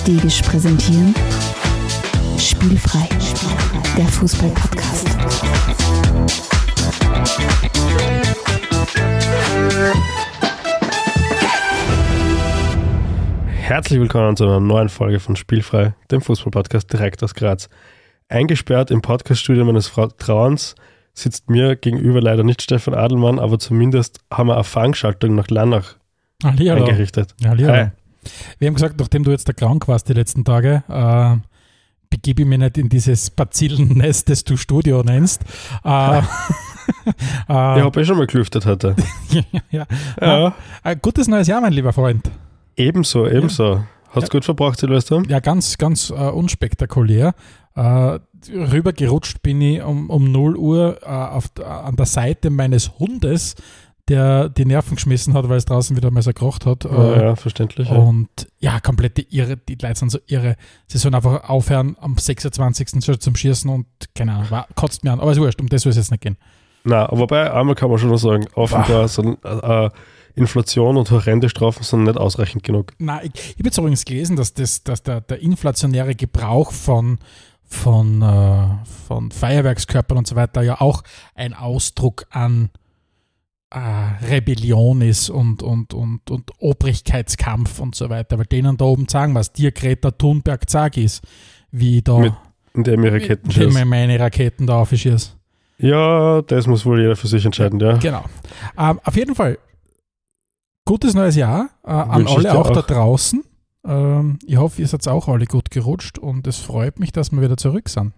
Stegisch präsentieren Spielfrei, der Fußball-Podcast. Herzlich willkommen zu einer neuen Folge von Spielfrei, dem Fußball-Podcast direkt aus Graz. Eingesperrt im Podcaststudio meines Vertrauens sitzt mir gegenüber leider nicht Stefan Adelmann, aber zumindest haben wir eine Fangschaltung nach Lannach Hallihallo. eingerichtet. Hallihallo. Hi. Wir haben gesagt, nachdem du jetzt da krank warst die letzten Tage, äh, begebe ich mich nicht in dieses Bazillennest, das du Studio nennst. Äh, äh, Ich habe eh schon mal gelüftet heute. ja. Ja. Äh, gutes neues Jahr, mein lieber Freund. Ebenso, ebenso. Hast du gut verbracht, Silvester? Ja, ganz, ganz äh, unspektakulär. Äh, rübergerutscht bin ich um, um 0 Uhr äh, auf, an der Seite meines Hundes, der die Nerven geschmissen hat, weil es draußen wieder mal so gekocht hat. Ja, Äh, ja verständlich. Ja. Und ja, komplette Irre, die Leute sind so irre. Sie sollen einfach aufhören am 26. schon zum Schießen und keine Ahnung, war, kotzt mir an. Aber ist wurscht, um das soll es jetzt nicht gehen. Na, wobei, einmal kann man schon noch sagen, offenbar sind äh, Inflation und horrende Strafen sind nicht ausreichend genug. Na, ich, ich habe jetzt übrigens gelesen, dass, das, dass der, der inflationäre Gebrauch von, von, äh, von Feuerwerkskörpern und so weiter ja auch ein Ausdruck an Rebellion ist und, und, und, und Obrigkeitskampf und so weiter. Weil denen da oben sagen, was dir Greta Thunberg sag ist, wie da Mit Indem ich Raketen mir meine Raketen da aufschießen. Ja, das muss wohl jeder für sich entscheiden, ja. Genau. Ähm, auf jeden Fall, gutes neues Jahr äh, an alle dir auch, da auch. draußen. Ähm, ich hoffe, ihr seid auch alle gut gerutscht und es freut mich, dass wir wieder zurück sind.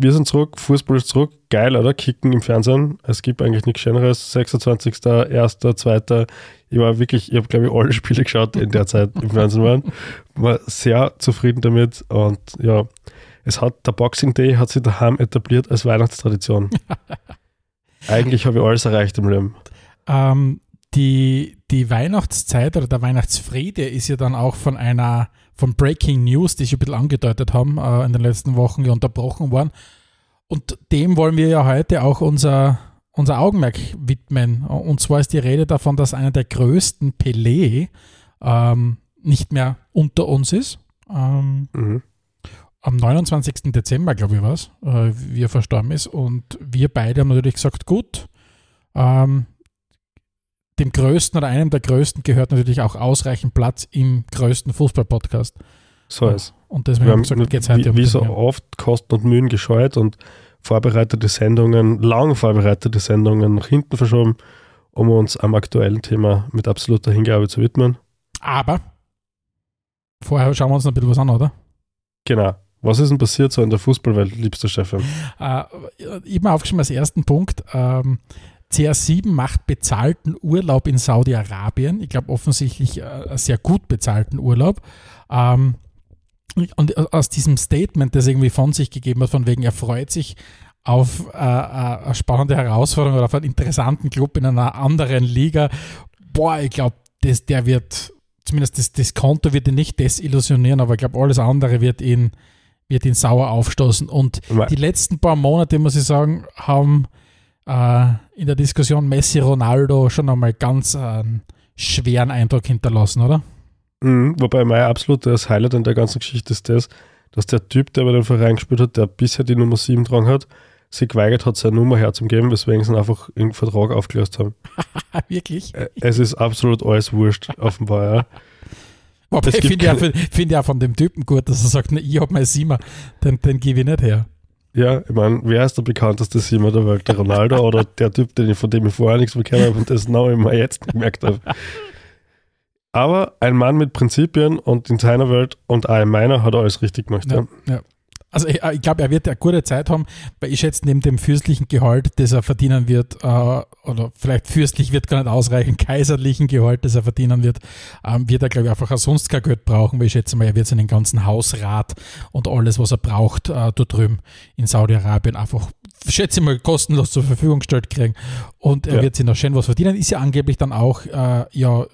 Wir sind zurück, Fußball ist zurück. Geil, oder? Kicken im Fernsehen. Es gibt eigentlich nichts Schöneres. 26., 1., 2. Ich war wirklich, ich habe glaube ich alle Spiele geschaut, die in der Zeit im Fernsehen waren. War sehr zufrieden damit und ja, es hat, der Boxing Day hat sich daheim etabliert als Weihnachtstradition. eigentlich habe ich alles erreicht im Leben. Ähm, die, die Weihnachtszeit oder der Weihnachtsfriede ist ja dann auch von einer von Breaking News, die ich ein bisschen angedeutet haben äh, in den letzten Wochen, unterbrochen worden. Und dem wollen wir ja heute auch unser, unser Augenmerk widmen. Und zwar ist die Rede davon, dass einer der größten Pelé ähm, nicht mehr unter uns ist. Ähm, Mhm. am 29. Dezember, glaube ich, war es, äh, wie er verstorben ist. Und wir beide haben natürlich gesagt, gut, ähm, dem Größten oder einem der Größten gehört natürlich auch ausreichend Platz im größten Fußball-Podcast. So ist Und deswegen haben gesagt, geht's heute wie, um wie so oft Kosten und Mühen gescheut und vorbereitete Sendungen, lang vorbereitete Sendungen nach hinten verschoben, um uns am aktuellen Thema mit absoluter Hingabe zu widmen. Aber vorher schauen wir uns noch ein bisschen was an, oder? Genau. Was ist denn passiert so in der Fußballwelt, liebster Stefan? Äh, ich habe mir aufgeschrieben als ersten Punkt, ähm, CR7 macht bezahlten Urlaub in Saudi-Arabien. Ich glaube offensichtlich äh, einen sehr gut bezahlten Urlaub. Ähm, und aus diesem Statement, das irgendwie von sich gegeben hat, von wegen, er freut sich auf äh, äh, eine spannende Herausforderung oder auf einen interessanten Club in einer anderen Liga. Boah, ich glaube, der wird, zumindest das, das Konto wird ihn nicht desillusionieren, aber ich glaube, alles andere wird ihn, wird ihn sauer aufstoßen. Und die letzten paar Monate, muss ich sagen, haben äh, in der Diskussion Messi Ronaldo schon einmal ganz einen schweren Eindruck hinterlassen, oder? Mhm, wobei mein absolutes Highlight an der ganzen Geschichte ist das, dass der Typ, der bei dem Verein gespielt hat, der bisher die Nummer 7 dran hat, sich geweigert hat, seine Nummer herzugeben, weswegen sie ihn einfach im Vertrag aufgelöst haben. Wirklich? Es ist absolut alles wurscht, offenbar, ja. Wobei, es ich finde ja, find ja von dem Typen gut, dass er sagt, ne, ich habe mein Siemer, den, den gebe ich nicht her. Ja, ich meine, wer ist der bekannteste Siemer der Welt? Der Ronaldo oder der Typ, den ich, von dem ich vorher nichts mehr gehört habe und dessen Namen ich mir jetzt gemerkt habe? Aber ein Mann mit Prinzipien und in seiner Welt und auch in meiner hat er alles richtig gemacht. Ja. Ja. Also ich, ich glaube, er wird eine gute Zeit haben, weil ich schätze, neben dem fürstlichen Gehalt, das er verdienen wird, äh, oder vielleicht fürstlich wird gar nicht ausreichen, kaiserlichen Gehalt, das er verdienen wird, ähm, wird er, glaube ich, einfach auch sonst kein Geld brauchen, weil ich schätze mal, er wird seinen ganzen Hausrat und alles, was er braucht, äh, dort drüben in Saudi-Arabien einfach, schätze ich mal, kostenlos zur Verfügung gestellt kriegen. Und er Ja. wird sich noch schön was verdienen. Ist ja angeblich dann auch, äh, ja,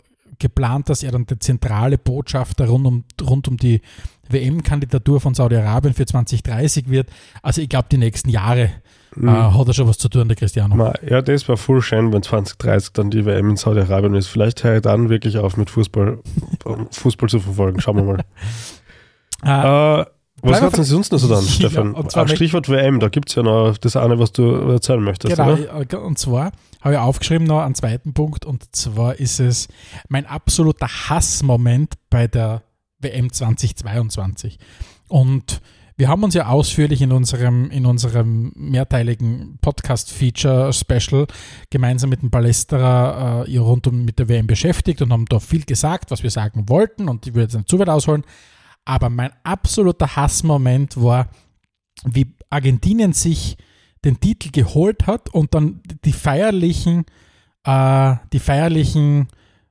geplant, dass er dann der zentrale Botschafter rund um, rund um die WM-Kandidatur von Saudi-Arabien für 2030 wird. Also ich glaube, die nächsten Jahre Mhm. äh, hat er schon was zu tun, der Cristiano. Ja, das war voll schön, wenn 2030 dann die WM in Saudi-Arabien ist. Vielleicht höre ich dann wirklich auf mit Fußball, Fußball zu verfolgen. Schauen wir mal. Äh, was hat denn sonst noch so dann, Ja, Stefan? Ach, Stichwort WM, da gibt es ja noch das eine, was du erzählen möchtest, Genau, oder? äh, und zwar habe ich aufgeschrieben noch einen zweiten Punkt und zwar ist es mein absoluter Hassmoment bei der WM 2022. Und wir haben uns ja ausführlich in unserem, in unserem mehrteiligen Podcast-Feature-Special gemeinsam mit dem Palästerer äh, rund um mit der WM beschäftigt und haben da viel gesagt, was wir sagen wollten und ich würde jetzt nicht zu weit ausholen. Aber mein absoluter Hassmoment war, wie Argentinien sich den Titel geholt hat und dann die feierlichen, äh, die feierlichen,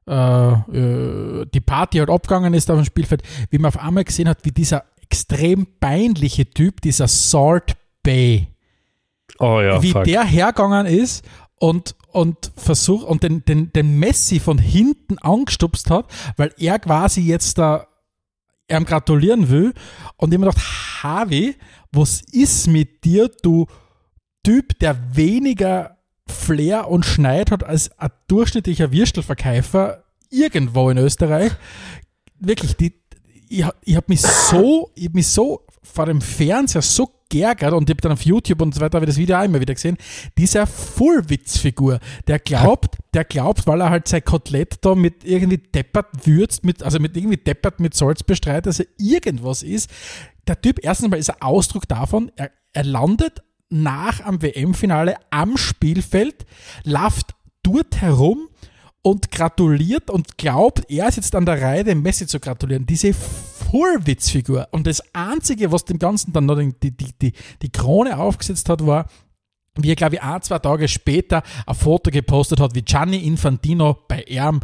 äh, äh, die Party halt abgegangen ist auf dem Spielfeld, wie man auf einmal gesehen hat, wie dieser extrem peinliche Typ, dieser Salt Bay, Oh ja, wie fuck. der hergegangen ist und, und versucht und den, den, den Messi von hinten angestupst hat, weil er quasi jetzt da ihm gratulieren will. Und ich mir gedacht, Harvey, was ist mit dir, du Typ, der weniger Flair und Schneid hat als ein durchschnittlicher Würstelverkäufer irgendwo in Österreich? Wirklich, die, ich, ich habe mich so, ich hab mich so vor dem Fernseher so geärgert und ich habe dann auf YouTube und so weiter habe ich das Video auch immer wieder gesehen. Dieser Fullwitzfigur, der glaubt, der glaubt, weil er halt sein Kotelett da mit irgendwie deppert würzt, mit, also mit irgendwie deppert mit Salz bestreitet, dass er irgendwas ist. Der Typ, erstens mal ist ein Ausdruck davon, er, er landet nach am WM-Finale am Spielfeld, läuft dort herum und gratuliert und glaubt, er ist jetzt an der Reihe, dem Messi zu gratulieren. Diese Vorwitzfigur. Und das Einzige, was dem Ganzen dann noch die, die, die, die Krone aufgesetzt hat, war, wie er, glaube ich, ein, zwei Tage später ein Foto gepostet hat, wie Gianni Infantino bei ihm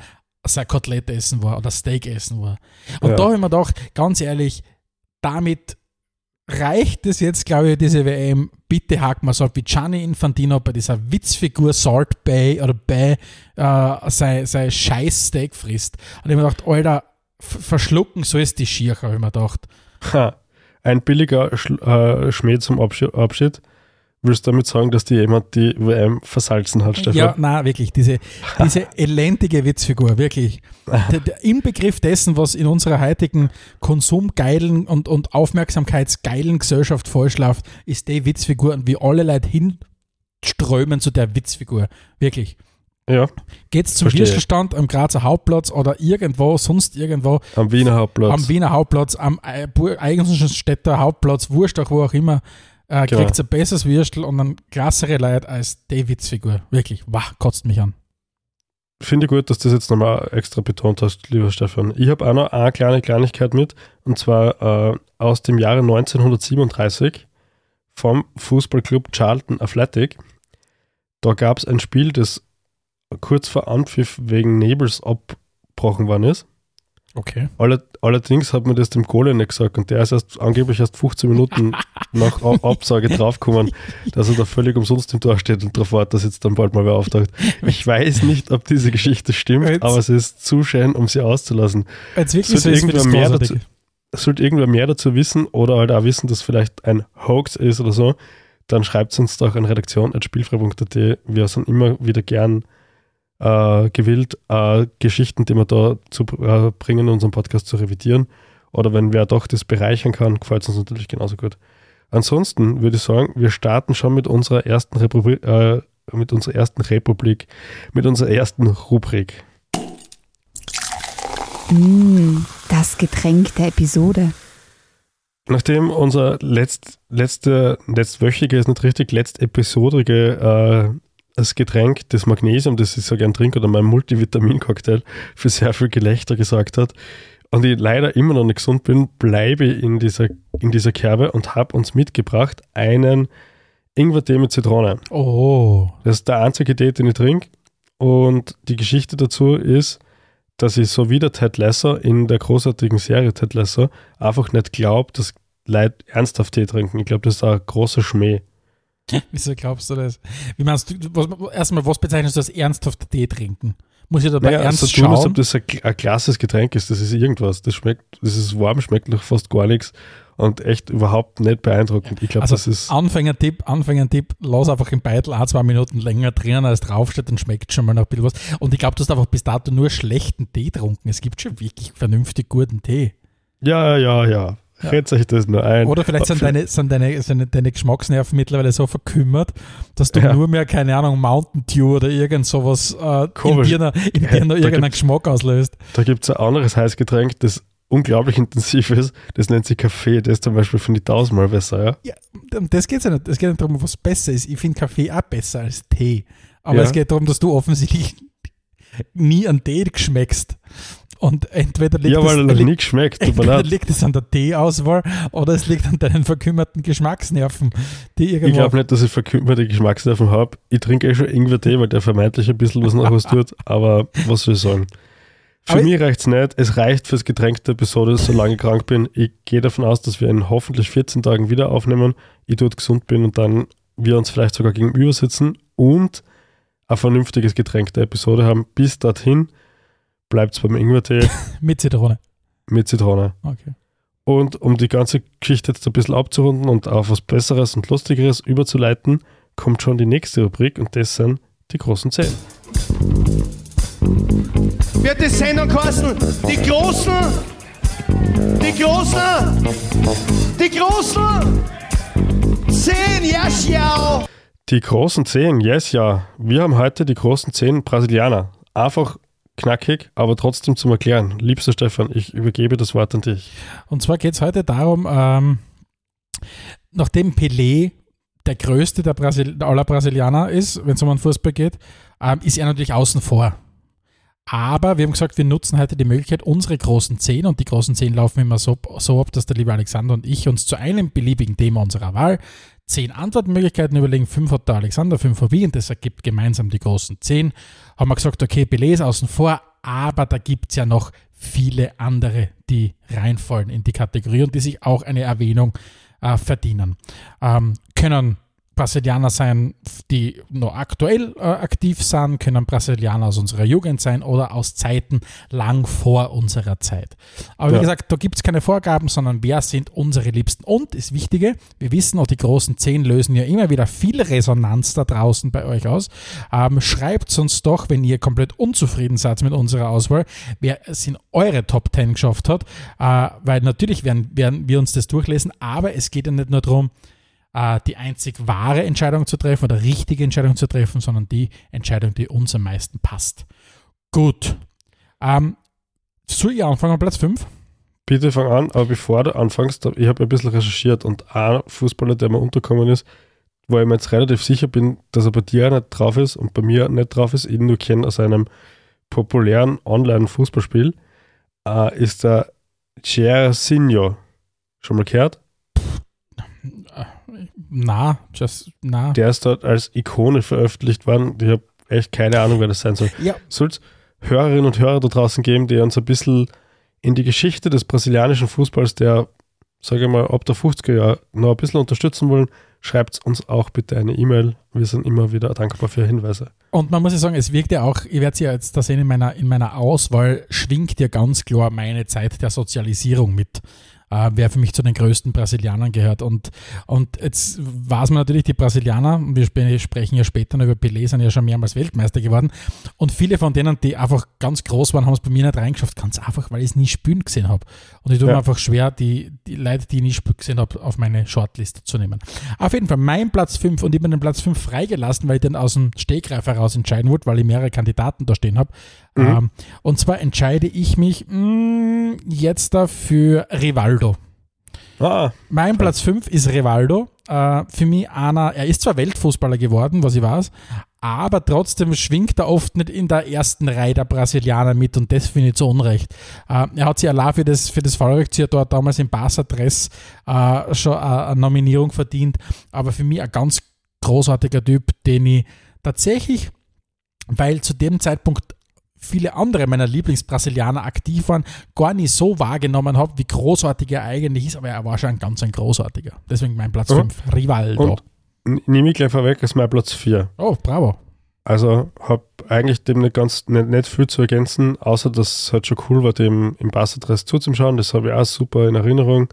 sein Kotelett essen war oder Steak essen war. Und Ja. da habe ich mir gedacht, ganz ehrlich, damit reicht es jetzt, glaube ich, diese WM. Bitte haken wir so wie Gianni Infantino bei dieser Witzfigur Salt Bay oder Bay äh, sein, sein scheiß Steak frisst. Und ich mir gedacht, Alter, verschlucken so ist die Schier, habe ich mir gedacht. Ha, ein billiger Schl äh, Schmäh zum Abschied. Willst du damit sagen, dass dir jemand die WM versalzen hat, Stefan? Ja, na wirklich, diese, diese elendige Witzfigur, wirklich. Der, der Inbegriff dessen, was in unserer heutigen konsumgeilen und, und aufmerksamkeitsgeilen Gesellschaft vorschläft, ist die Witzfigur und wie alle Leute hinströmen zu der Witzfigur. Wirklich. ja, Geht's zum. Würstelstand am Grazer Hauptplatz oder irgendwo, sonst irgendwo, am Wiener Hauptplatz. am Wiener Hauptplatz, am äh, Eisenstädter Hauptplatz, Wurscht auch wo auch immer, äh, Genau. kriegt ein besseres Würstel und dann klassere Leute als die Witzfigur. Wirklich, wach, kotzt mich an. Finde ich gut, dass du das jetzt nochmal extra betont hast, lieber Stefan. Ich habe auch noch eine kleine Kleinigkeit mit, und zwar äh, aus dem Jahre 1937 vom Fußballclub Charlton Athletic. Da gab es ein Spiel, das kurz vor Anpfiff wegen Nebels abgebrochen worden ist. Okay. Alle, allerdings hat mir das dem Kohle nicht gesagt und der ist erst angeblich erst 15 Minuten nach Absage draufgekommen, dass er da völlig umsonst im Tor steht und darauf wartet, dass jetzt dann bald mal wer auftaucht. Ich weiß nicht, ob diese Geschichte stimmt, Jetzt- aber es ist zu schön, um sie auszulassen. Jetzt wirklich Sollte irgendwer mehr. Es sollte irgendwer mehr dazu wissen oder halt auch wissen, dass vielleicht ein Hoax ist oder so, dann schreibt es uns doch an redaktion.spielfrei.at. Wir sind immer wieder gern äh, gewillt, äh, Geschichten, die wir da zu äh, bringen, in unserem Podcast zu revidieren. Oder wenn wer doch das bereichern kann, gefällt es uns natürlich genauso gut. Ansonsten würde ich sagen, wir starten schon mit unserer ersten Republik, äh, mit unserer ersten Republik, mit unserer ersten Rubrik. Mm, das Getränk der Episode. Nachdem unser letzt, letzte, letztwöchige, ist nicht richtig, letztepisodrige äh, das Getränk, das Magnesium, das ich so gern trinke, oder mein Multivitamin-Cocktail für sehr viel Gelächter gesorgt hat und ich leider immer noch nicht gesund bin, bleibe ich in dieser, in dieser Kerbe und habe uns mitgebracht einen Ingwer-Tee mit Zitrone. Oh. Das ist der einzige Tee, den ich trinke. Und die Geschichte dazu ist, dass ich so wie der Ted Lasso in der großartigen Serie Ted Lasso einfach nicht glaube, dass Leute ernsthaft Tee trinken. Ich glaube, das ist ein großer Schmäh. Wieso glaubst du das? Wie meinst du, was, erstmal, was bezeichnest du als ernsthaft Tee trinken? Muss ich dabei Naja, ernst so tun, als schauen? ob das ein, ein klasses Getränk ist. Das ist irgendwas. Das schmeckt, das ist warm, schmeckt noch fast gar nichts und echt überhaupt nicht beeindruckend. Ich glaube, Also das ist. Anfängertipp, Anfängertipp, lass einfach im Beitel ein, zwei Minuten länger drinnen, als draufsteht, dann schmeckt schon mal noch ein bisschen was. Und ich glaube, du hast einfach bis dato nur schlechten Tee getrunken. Es gibt schon wirklich vernünftig guten Tee. Ja, ja, ja. Ja. Redet euch das nur ein. Oder vielleicht sind, deine, sind deine, sind deine Geschmacksnerven mittlerweile so verkümmert, dass du Ja. nur mehr, keine Ahnung, Mountain Dew oder irgend sowas äh, in dir, noch- in Ja, dir noch irgendeinen Geschmack auslöst. Da gibt es ein anderes Heißgetränk, das unglaublich intensiv ist. Das nennt sich Kaffee. Das zum Beispiel finde ich tausendmal besser. Ja? Ja, um das geht ja nicht. Es geht nicht darum, was besser ist. Ich finde Kaffee auch besser als Tee. Aber Ja. es geht darum, dass du offensichtlich nie an Tee geschmeckst. Und entweder liegt, Ja, es, weil noch liegt, geschmeckt. Tut mir entweder liegt es an der Teeauswahl oder es liegt an deinen verkümmerten Geschmacksnerven, die Ich irgendwo glaube nicht, dass ich verkümmerte Geschmacksnerven habe. Ich trinke eh schon Ingwer-Tee, weil der vermeintlich ein bisschen was nach was tut. Aber was soll ich sagen? Für Aber- mich reicht es nicht. Es reicht fürs Getränk der Episode, solange ich krank bin. Ich gehe davon aus, dass wir in hoffentlich 14 Tagen wieder aufnehmen. Ich dort gesund bin und dann wir uns vielleicht sogar gegenüber sitzen und ein vernünftiges Getränk der Episode haben. Bis dorthin bleibt es beim Ingwer-Tee mit Zitrone. mit Zitrone. Okay. Und um die ganze Geschichte jetzt ein bisschen abzurunden und auf was Besseres und Lustigeres überzuleiten, kommt schon die nächste Rubrik und das sind die großen Zehn. wird die Sendung kosten. Die Großen, die Großen, die Großen. Zehn, ja, schau. Die großen Zehn, yes, ja. Wir haben heute die großen Zehn Brasilianer. Einfach knackig, aber trotzdem zum Erklären. Liebster Stefan, ich übergebe das Wort an dich. Und zwar geht es heute darum, ähm, nachdem Pelé der größte der Brasil aller Brasilianer ist, wenn es um den Fußball geht, ähm, ist er natürlich außen vor. Aber wir haben gesagt, wir nutzen heute die Möglichkeit, unsere großen zehn, und die großen zehn laufen immer so, so ab, dass der liebe Alexander und ich uns zu einem beliebigen Thema unserer Wahl zehn Antwortmöglichkeiten überlegen. Fünf hat der Alexander, fünf habe ich, und das ergibt gemeinsam die großen zehn. Haben wir gesagt, okay, Pelé ist außen vor, aber da gibt es ja noch viele andere, die reinfallen in die Kategorie und die sich auch eine Erwähnung äh, verdienen. Ähm, können Brasilianer sein, die noch aktuell äh, aktiv sind, können Brasilianer aus unserer Jugend sein oder aus Zeiten lang vor unserer Zeit. Aber wie Ja. gesagt, da gibt es keine Vorgaben, sondern wer sind unsere Liebsten. Und das Wichtige, wir wissen auch, die großen zehn lösen ja immer wieder viel Resonanz da draußen bei euch aus. Ähm, schreibt uns doch, wenn ihr komplett unzufrieden seid mit unserer Auswahl, wer es in eure Top 10 geschafft hat, äh, weil natürlich werden, werden wir uns das durchlesen, aber es geht ja nicht nur darum, äh, die einzig wahre Entscheidung zu treffen oder richtige Entscheidung zu treffen, sondern die Entscheidung, die uns am meisten passt. Gut. Ähm, soll ich anfangen an Platz 5? Bitte fang an, aber bevor du anfängst, ich habe ein bisschen recherchiert und ein Fußballer, der mir unterkommen ist, wo ich mir jetzt relativ sicher bin, dass er bei dir nicht drauf ist und bei mir nicht drauf ist, ihn nur kenne aus einem populären Online-Fußballspiel, äh, ist der Jairzinho. Schon mal gehört? Na, just, na. Der ist dort als Ikone veröffentlicht worden. Ich habe echt keine Ahnung, wer das sein soll. Ja, Soll es Hörerinnen und Hörer da draußen geben, die uns ein bisschen in die Geschichte des brasilianischen Fußballs, der, sage ich mal, ab der 50er Jahre noch ein bisschen unterstützen wollen, schreibt uns auch bitte eine E-Mail. Wir sind immer wieder dankbar für Hinweise. Und man muss ja sagen, es wirkt ja auch, ich werde es ja jetzt da sehen, in meiner, in meiner Auswahl schwingt ja ganz klar meine Zeit der Sozialisierung mit. Äh, wer für mich zu den größten Brasilianern gehört. Und, und jetzt weiß man natürlich, die Brasilianer, und wir sp sprechen ja später noch über Pelé, sind ja schon mehrmals Weltmeister geworden. Und viele von denen, die einfach ganz groß waren, haben es bei mir nicht reingeschafft. Ganz einfach, weil ich es nie spielen gesehen habe. Und ich tue Ja. mir einfach schwer, die, die Leute, die ich nie spielen gesehen habe, auf meine Shortliste zu nehmen. Auf jeden Fall mein Platz 5 und ich bin den Platz 5 freigelassen, weil ich den aus dem Stegreif heraus entscheiden wollte, weil ich mehrere Kandidaten da stehen habe. Mhm. Ähm, und zwar entscheide ich mich mh, jetzt da für Rivaldo. Ah, Mein Platz 5 ist Rivaldo. Äh, für mich einer, er ist zwar Weltfußballer geworden, was ich weiß, aber trotzdem schwingt er oft nicht in der ersten Reihe der Brasilianer mit und das finde ich zu Unrecht. Äh, er hat sich allein für das, für das Fallrückzieher dort damals im Barca-Dress äh, schon eine, eine Nominierung verdient, aber für mich ein ganz großartiger Typ, den ich tatsächlich, weil zu dem Zeitpunkt viele andere meiner Lieblingsbrasilianer aktiv waren, gar nicht so wahrgenommen habe, wie großartig er eigentlich ist, aber er war schon ein ganz ein großartiger. Deswegen mein Platz Mhm. 5, Rivaldo. und nehme ich gleich vorweg, ist mein Platz 4. oh, bravo. Also habe eigentlich dem nicht ganz nicht, nicht viel zu ergänzen, außer dass es halt schon cool war, dem im Bassadress zuzuschauen. Das habe ich auch super in Erinnerung.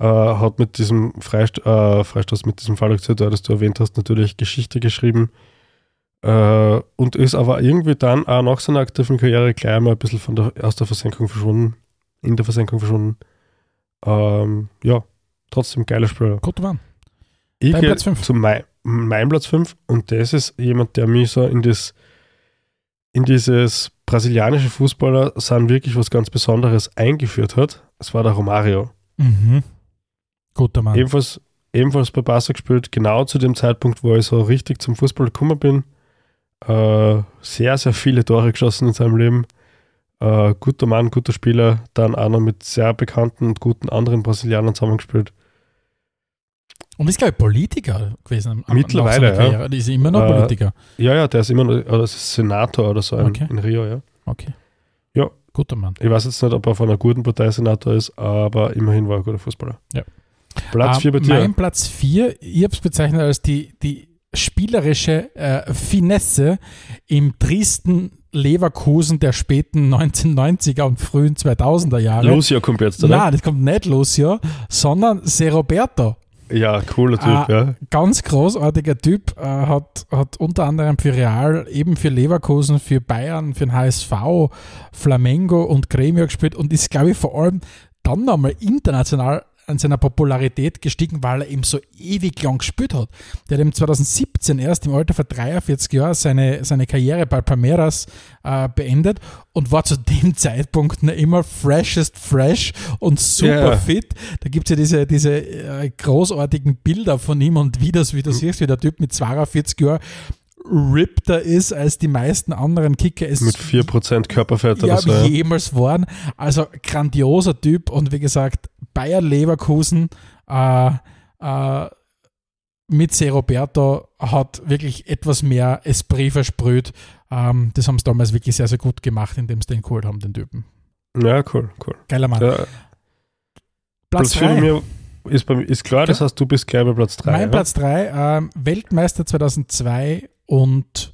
Äh, hat mit diesem Freist äh, Freistoß, mit diesem Fallrückzieher, das du erwähnt hast, natürlich Geschichte geschrieben. Äh, und ist aber irgendwie dann auch nach seiner aktiven Karriere gleich mal ein bisschen von der, aus der Versenkung verschwunden, in der Versenkung verschwunden. Ähm, ja, trotzdem geiler Spieler. Gut, Mann. Ich Dein gehe Platz fünf. zu mein, mein Platz 5 und das ist jemand, der mich so in das in dieses brasilianische Fußballer sind wirklich was ganz Besonderes eingeführt hat. Es war der Romario. Mhm. Guter Mann. Ebenfalls, ebenfalls bei Barca gespielt, genau zu dem Zeitpunkt, wo ich so richtig zum Fußball gekommen bin. Äh, sehr, sehr viele Tore geschossen in seinem Leben. Äh, guter Mann, guter Spieler. Dann auch noch mit sehr bekannten und guten anderen Brasilianern zusammengespielt. Und ist, glaube ich, Politiker gewesen. am- Mittlerweile, ja. Die ist immer noch Äh, Politiker. Ja, ja, der ist immer noch oder ist Senator oder so in, Okay. in Rio, ja. Okay. Ja. Guter Mann. Ich weiß jetzt nicht, ob er von einer guten Partei Senator ist, aber immerhin war er ein guter Fußballer. Ja. Platz Ähm, 4 bei dir. Mein Platz 4, ich habe es bezeichnet als die, die spielerische äh, Finesse im Dresden Leverkusen der späten 1990er und frühen 2000er Jahre. Lucio kommt jetzt, oder? Nein, das kommt nicht Lucio, sondern Se Roberto. Ja, cooler Typ, Ah, ja. Ganz großartiger Typ, äh, hat, hat unter anderem für Real, eben für Leverkusen, für Bayern, für den HSV, Flamengo und Gremio gespielt und ist, glaube ich, vor allem dann nochmal international an seiner Popularität gestiegen, weil er eben so ewig lang gespielt hat. Der hat eben 2017 erst im Alter von 43 Jahren seine, seine Karriere bei Palmeiras äh, beendet und war zu dem Zeitpunkt noch immer freshest fresh und super Ja. fit. Da gibt es ja diese, diese äh, großartigen Bilder von ihm und Videos, wie du siehst, wie der Typ mit 42 Jahren rippter ist als die meisten anderen Kicker. Es Mit 4% Körperfett ja, oder so. Jemals waren. Also grandioser Typ und wie gesagt, Bayer Leverkusen äh, äh, mit Se Roberto hat wirklich etwas mehr Esprit versprüht. Ähm, das haben sie damals wirklich sehr, sehr gut gemacht, indem sie den geholt haben, den Typen. ja, cool, cool. Geiler Mann. Ja, Platz Platz 4 bei 3. mir ist, bei, mir- ist klar, das heißt, du bist gleich bei Platz 3. Mein ja? Platz 3, ähm, Weltmeister 2002 und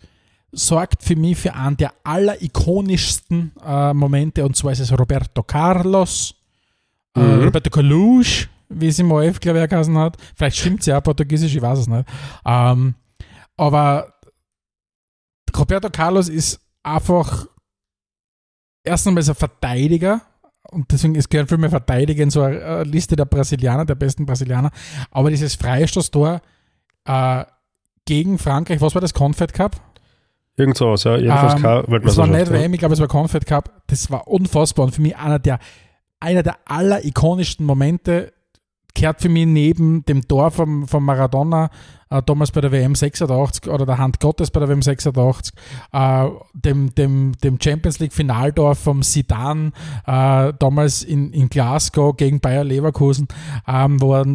sorgt für mich für einen der allerikonischsten äh, Momente und zwar ist es Roberto Carlos, äh, Mhm. Roberto Carlos, wie es im OF, glaube ich, geheißen hat. Vielleicht stimmt es ja portugiesisch, ich weiß es nicht. Ähm, aber Roberto Carlos ist einfach erst einmal ein Verteidiger und deswegen es gehören viel mehr Verteidiger in so eine äh, Liste der Brasilianer, der besten Brasilianer. Aber dieses Freistoßtor äh, gegen Frankreich, was war das? Confed Cup? Irgend sowas, ja. Jedenfalls Ähm, kein Es war nicht. WM, ich glaube, es war Confed Cup. Das war unfassbar und für mich einer der, einer der allerikonischsten Momente. Kehrt für mich neben dem Tor vom, vom Maradona, äh, damals bei der WM 86 oder der Hand Gottes bei der WM 86, äh, dem, dem, dem Champions League Finaltor vom Sidan, äh, damals in, in Glasgow gegen Bayer Leverkusen, ähm, wo er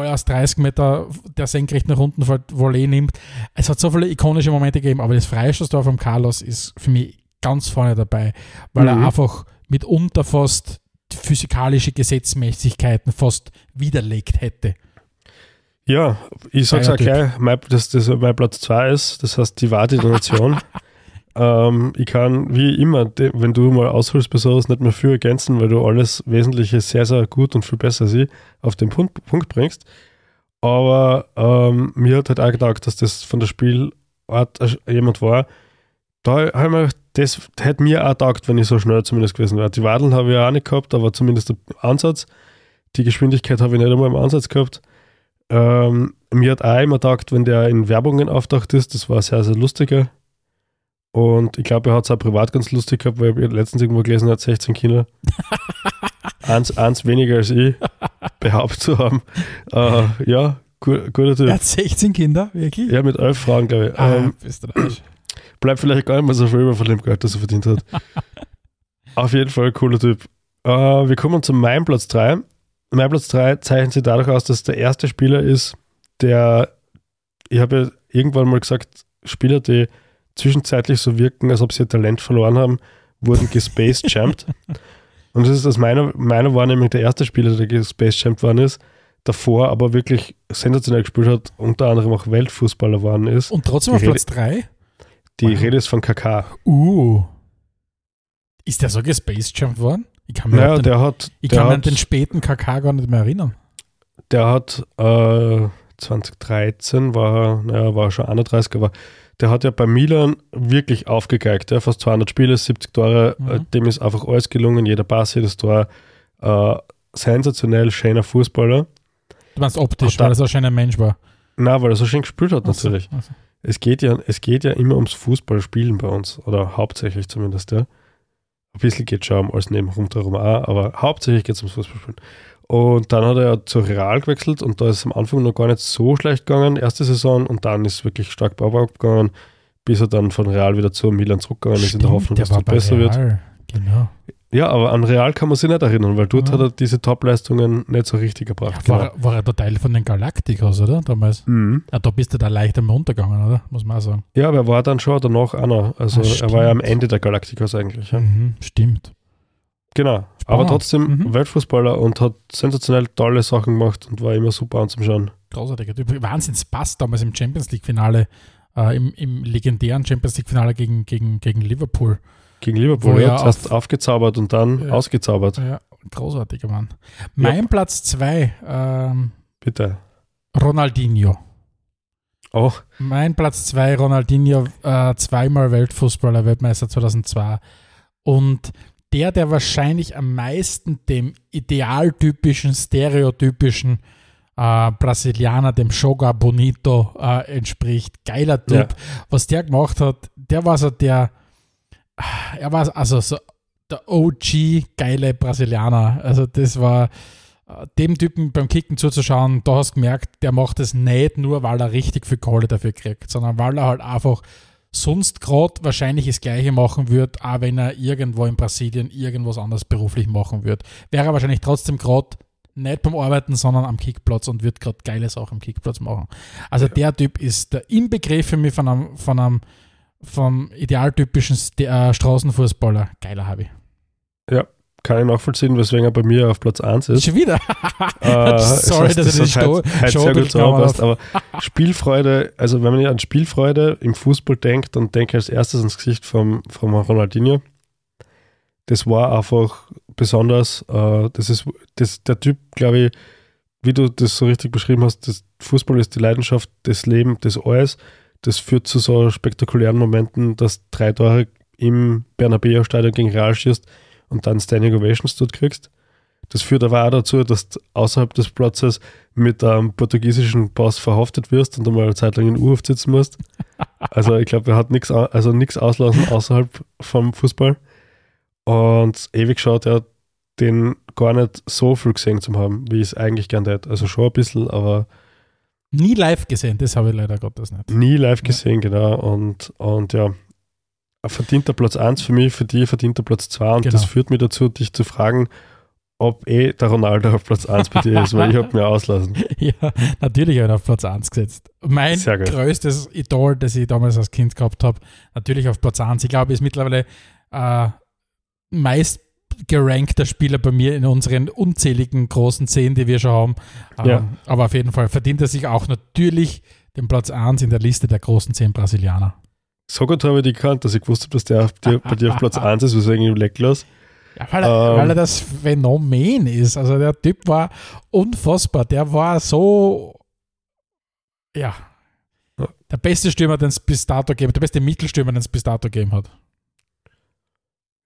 aus 30 Meter der senkrecht nach unten fällt, Volley nimmt. Es hat so viele ikonische Momente gegeben, aber das Freistoßtor von Carlos ist für mich ganz vorne dabei, weil Mhm. er einfach mitunter fast physikalische Gesetzmäßigkeiten fast widerlegt hätte. Ja, ich sag's auch gleich, mein, dass das mein Platz 2 ist, das heißt die Warte der Nation. ähm, ich kann wie immer, wenn du mal ausholst bei sowas, nicht mehr viel ergänzen, weil du alles Wesentliche sehr, sehr gut und viel besser sie auf den Punkt, Punkt bringst. Aber ähm, mir hat halt auch gedacht, dass das von der Spielart äh, jemand war, da habe ich das hätte mir auch gedacht, wenn ich so schnell zumindest gewesen wäre. Die Wadeln habe ich auch nicht gehabt, aber zumindest der Ansatz. Die Geschwindigkeit habe ich nicht einmal im Ansatz gehabt. Ähm, mir hat auch immer gedacht, wenn der in Werbungen auftaucht ist, das war sehr, sehr lustiger. Und ich glaube, er hat es auch privat ganz lustig gehabt, weil ich letztens irgendwo gelesen hat, 16 Kinder. eins, eins weniger als ich, behauptet zu haben. Äh, ja, gu guter Typ. Er hat 16 Kinder, wirklich? Ja, mit elf Frauen, glaube ich. Ah, Ähm, bist du bleibt vielleicht gar nicht mehr so viel über von dem Geld, das er verdient hat. Auf jeden Fall cooler Typ. Äh, wir kommen zu meinem Platz 3. Mein Platz 3 zeichnet sich dadurch aus, dass der erste Spieler ist, der, ich habe ja irgendwann mal gesagt, Spieler, die zwischenzeitlich so wirken, als ob sie ihr Talent verloren haben, wurden gespaced champt. Und das ist aus meiner, meiner Wahrnehmung der erste Spieler, der gespaced champt worden ist, davor aber wirklich sensationell gespielt hat, unter anderem auch Weltfußballer geworden ist. Und trotzdem Die auf Rede- Platz 3? Die Wow. Rede ist von KK. Uh. Ist der so gespaced jumped worden? Ich kann mich, Naja, an, den, der hat, ich der kann mich an hat, den späten KK gar nicht mehr erinnern. der hat äh, 2013 war, naja, war schon 31, aber der hat ja bei Milan wirklich aufgegeigt. Ja, fast 200 Spiele, 70 Tore, Mhm. äh, dem ist einfach alles gelungen, jeder Pass, jedes Tor. Äh, sensationell schöner Fußballer. Du meinst optisch, da- weil er so ein Mensch war. Na, weil er so schön gespielt hat, natürlich. ach so. Es geht ja, es geht ja immer ums Fußballspielen bei uns. Oder hauptsächlich zumindest, ja. Ein bisschen geht schon um alles neben rundherum auch, aber hauptsächlich geht es ums Fußballspielen. Und dann hat er ja zu Real gewechselt und da ist es am Anfang noch gar nicht so schlecht gegangen, erste Saison, und dann ist es wirklich stark bergab gegangen, bis er dann von Real wieder zu Milan zurückgegangen ist, in der Stimmt, Hoffnung, der dass es besser wird. Real. Genau. Ja, aber an Real kann man sich nicht erinnern, weil dort Ja. hat er diese Top-Leistungen nicht so richtig Ja, gebracht. war, war er da Teil von den Galacticos, oder? Damals. Mhm. Ja, da bist du da leicht einmal untergegangen, oder? Muss man auch sagen. Ja, aber er war dann schon danach einer. Also Ah, er war ja am stimmt. Ende der Galacticos eigentlich. Ja. Mhm, stimmt. Genau. Aber Spannend. trotzdem Mhm. Weltfußballer und hat sensationell tolle Sachen gemacht und war immer super anzuschauen. Großartiger Typ. Wahnsinnspass damals im Champions League-Finale, äh, im, im legendären Champions League-Finale gegen, gegen, gegen Liverpool. Gegen Liverpool, ja, er zuerst auf- aufgezaubert und dann Ja. ausgezaubert. Ja, großartiger Mann. Mein Platz zwei, ähm, Bitte. Ronaldinho. Oh, Mein Platz zwei, Ronaldinho, äh, zweimal Weltfußballer, Weltmeister 2002. Und der, der wahrscheinlich am meisten dem idealtypischen, stereotypischen äh, Brasilianer, dem Joga Bonito, äh, entspricht. Geiler Typ. Ja. Was der gemacht hat, der war so der, er war also so der OG geile Brasilianer. Also das war äh, dem Typen beim Kicken zuzuschauen, da hast du gemerkt, der macht es nicht nur, weil er richtig viel Kohle dafür kriegt, sondern weil er halt einfach sonst gerade wahrscheinlich das Gleiche machen wird, auch wenn er irgendwo in Brasilien irgendwas anderes beruflich machen wird. Wäre er wahrscheinlich trotzdem gerade nicht beim Arbeiten, sondern am Kickplatz und wird gerade geile Sachen am Kickplatz machen. Also der Typ ist der Inbegriff für mich von einem, von einem vom idealtypischen äh, Straßenfußballer. Geiler Hobby. Kann ich nachvollziehen, weswegen er bei mir auf Platz 1 ist. Schon wieder. Äh, Sorry, es heißt, dass das die hat Sto- halt, halt Show sehr gut zusammenpasst, aber Spielfreude, also wenn man an Spielfreude im Fußball denkt, dann denke ich als erstes ans Gesicht vom, vom Ronaldinho. Das war einfach besonders. Äh, das ist das, der Typ, glaube ich, wie du das so richtig beschrieben hast, das Fußball ist die Leidenschaft, das Leben, das alles. Das führt zu so spektakulären Momenten, dass drei Tore im Bernabeu-Stadion gegen Real schießt und dann Standing Ovations dort kriegst. Das führt aber auch dazu, dass du außerhalb des Platzes mit einem portugiesischen Pass verhaftet wirst und einmal eine Zeit lang in U-Haft sitzen musst. Also ich glaube, er hat nichts also nix auslassen außerhalb vom Fußball. Und ewig schaut er den gar nicht so viel gesehen zu haben, wie ich es eigentlich gern hätte. Also schon ein bisschen, aber Nie live gesehen, das habe ich leider Gottes nicht. nie live gesehen, genau. Und, und ja, verdienter Platz 1 für mich, für die verdienter Platz 2. Und Genau. das führt mich dazu, dich zu fragen, ob eh der Ronaldo auf Platz 1 bei dir ist, weil ich habe mir auslassen. Ja, natürlich habe ich ihn auf Platz 1 gesetzt. Mein größtes Idol, das ich damals als Kind gehabt habe, natürlich auf Platz 1. Ich glaube, er ist mittlerweile äh, meist gerankter Spieler bei mir in unseren unzähligen großen Zehn, die wir schon haben. Ähm, Ja. Aber auf jeden Fall verdient er sich auch natürlich den Platz 1 in der Liste der großen Zehn Brasilianer. So gut habe ich die gekannt, dass ich gewusst habe, dass der auf dir, bei dir auf Platz 1 ist, weswegen ich leck los. Ja, weil, er, Ähm. weil er das Phänomen ist. Also der Typ war unfassbar. Der war so, ja, der beste Stürmer, den es bis dato gegeben der beste Mittelstürmer, den es bis dato gegeben hat.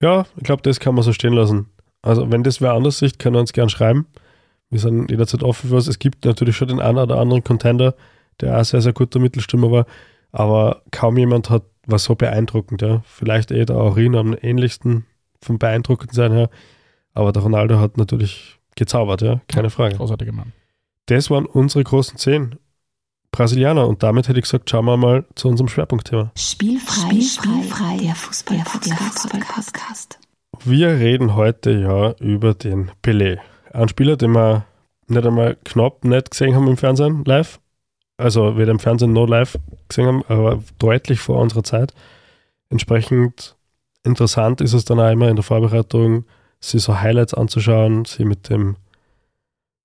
Ja, ich glaube, das kann man so stehen lassen. Also, wenn das wer anders sieht, kann er uns gern schreiben. Wir sind jederzeit offen für was. Es gibt natürlich schon den einen oder anderen Contender, der auch sehr, sehr guter Mittelstürmer war, aber kaum jemand hat, war so beeindruckend. Ja. Vielleicht eh der Aurin am ähnlichsten vom beeindruckend sein her, aber der Ronaldo hat natürlich gezaubert, ja, keine Frage. Großartiger Mann. Das waren unsere großen zehn Brasilianer und damit hätte ich gesagt, schauen wir mal zu unserem Schwerpunktthema. Spielfrei, spielfrei, der Fußball-Podcast. Wir reden heute ja über den Pelé. Ein Spieler, den wir nicht einmal knapp nicht gesehen haben im Fernsehen live. Also weder im Fernsehen noch live gesehen haben, aber deutlich vor unserer Zeit. Entsprechend interessant ist es dann auch immer in der Vorbereitung, sich so Highlights anzuschauen, sie mit dem,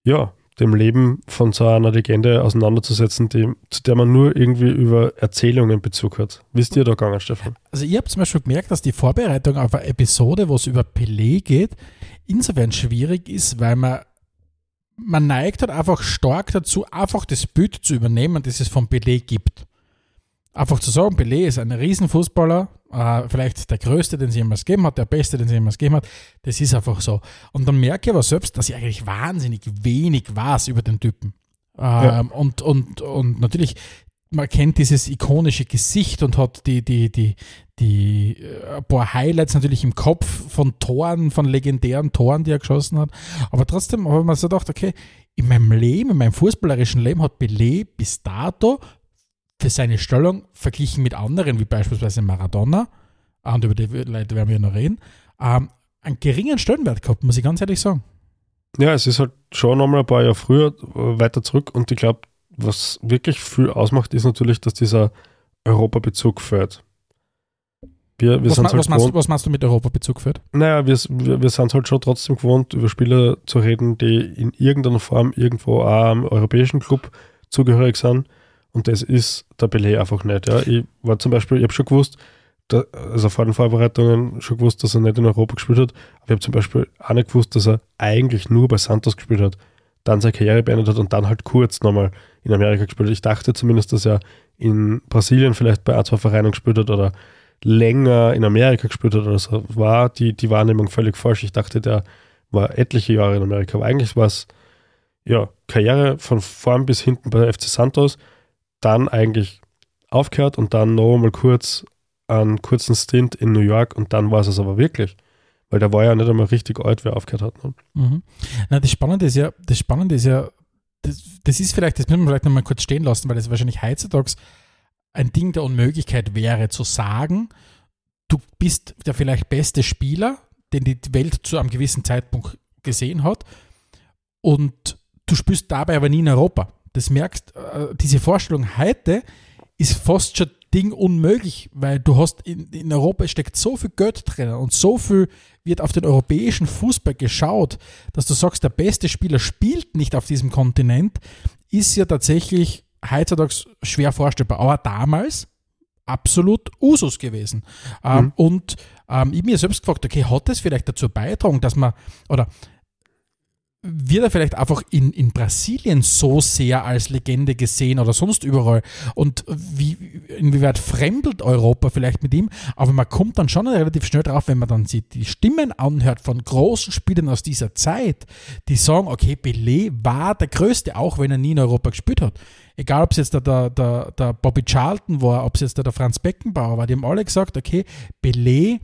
ja, dem Leben von so einer Legende auseinanderzusetzen, die, zu der man nur irgendwie über Erzählungen Bezug hat. Wisst ihr da gegangen, Stefan? Also ich habe zum Beispiel gemerkt, dass die Vorbereitung auf eine Episode, wo es über Pelé geht, insofern schwierig ist, weil man man neigt halt einfach stark dazu, einfach das Bild zu übernehmen, das es von Pelé gibt. Einfach zu sagen, Pelé ist ein Riesenfußballer, äh, vielleicht der größte, den sie jemals gegeben hat, der beste, den sie jemals gegeben hat. Das ist einfach so. Und dann merke ich aber selbst, dass ich eigentlich wahnsinnig wenig weiß über den Typen. Ähm, Ja. und, und, und natürlich, man kennt dieses ikonische Gesicht und hat die, die, die, die äh, ein paar Highlights natürlich im Kopf von Toren, von legendären Toren, die er geschossen hat. Aber trotzdem habe ich mir so gedacht, okay, in meinem Leben, in meinem fußballerischen Leben hat Pelé bis dato für seine Stellung verglichen mit anderen, wie beispielsweise Maradona, äh, und über die Leute werden wir noch reden, ähm, einen geringen Stellenwert gehabt, muss ich ganz ehrlich sagen. Ja, es ist halt schon nochmal ein paar Jahre früher äh, weiter zurück und ich glaube, was wirklich viel ausmacht, ist natürlich, dass dieser Europabezug fehlt. Wir, wir Was, ma- halt was, meinst, gewohnt, was meinst du mit Europabezug führt? naja, wir, wir, wir sind halt schon trotzdem gewohnt, über Spieler zu reden, die in irgendeiner Form irgendwo auch einem europäischen Club zugehörig sind. Und das ist der Pelé einfach nicht. Ja. Ich war zum Beispiel, ich habe schon gewusst, da, also vor den Vorbereitungen schon gewusst, dass er nicht in Europa gespielt hat. Aber ich habe zum Beispiel auch nicht gewusst, dass er eigentlich nur bei Santos gespielt hat, dann seine Karriere beendet hat und dann halt kurz nochmal in Amerika gespielt hat. Ich dachte zumindest, dass er in Brasilien vielleicht bei ein, zwei Vereinen gespielt hat oder länger in Amerika gespielt hat oder so. War die, die Wahrnehmung völlig falsch. Ich dachte, der war etliche Jahre in Amerika. Aber eigentlich war es ja, Karriere von vorn bis hinten bei der FC Santos, dann eigentlich aufgehört und dann noch mal kurz einen kurzen Stint in New York und dann war es es aber wirklich. Weil der war ja nicht einmal richtig alt, wer aufgehört hat. Ne? Mhm. Na, das Spannende ist ja, das Spannende ist ja, das, das ist vielleicht, das müssen wir vielleicht nochmal kurz stehen lassen, weil das wahrscheinlich heutzutage ein Ding der Unmöglichkeit wäre, zu sagen, du bist der vielleicht beste Spieler, den die Welt zu einem gewissen Zeitpunkt gesehen hat und du spielst dabei aber nie in Europa. Das merkst, äh, diese Vorstellung heute ist fast schon Ding unmöglich, weil du hast in, in Europa steckt so viel Geld drin und so viel wird auf den europäischen Fußball geschaut, dass du sagst, der beste Spieler spielt nicht auf diesem Kontinent, ist ja tatsächlich heutzutage schwer vorstellbar. Aber damals absolut Usus gewesen. Ähm, Mhm. und ähm, ich mir selbst gefragt, okay, hat das vielleicht dazu beitragen, dass man, oder wird er vielleicht einfach in, in Brasilien so sehr als Legende gesehen oder sonst überall? Und wie, inwieweit fremdelt Europa vielleicht mit ihm? Aber man kommt dann schon relativ schnell drauf, wenn man dann sich die Stimmen anhört von großen Spielern aus dieser Zeit, die sagen, okay, Pelé war der Größte, auch wenn er nie in Europa gespielt hat. Egal, ob es jetzt der, der, der, der Bobby Charlton war, ob es jetzt der, der Franz Beckenbauer war, die haben alle gesagt, okay, Pelé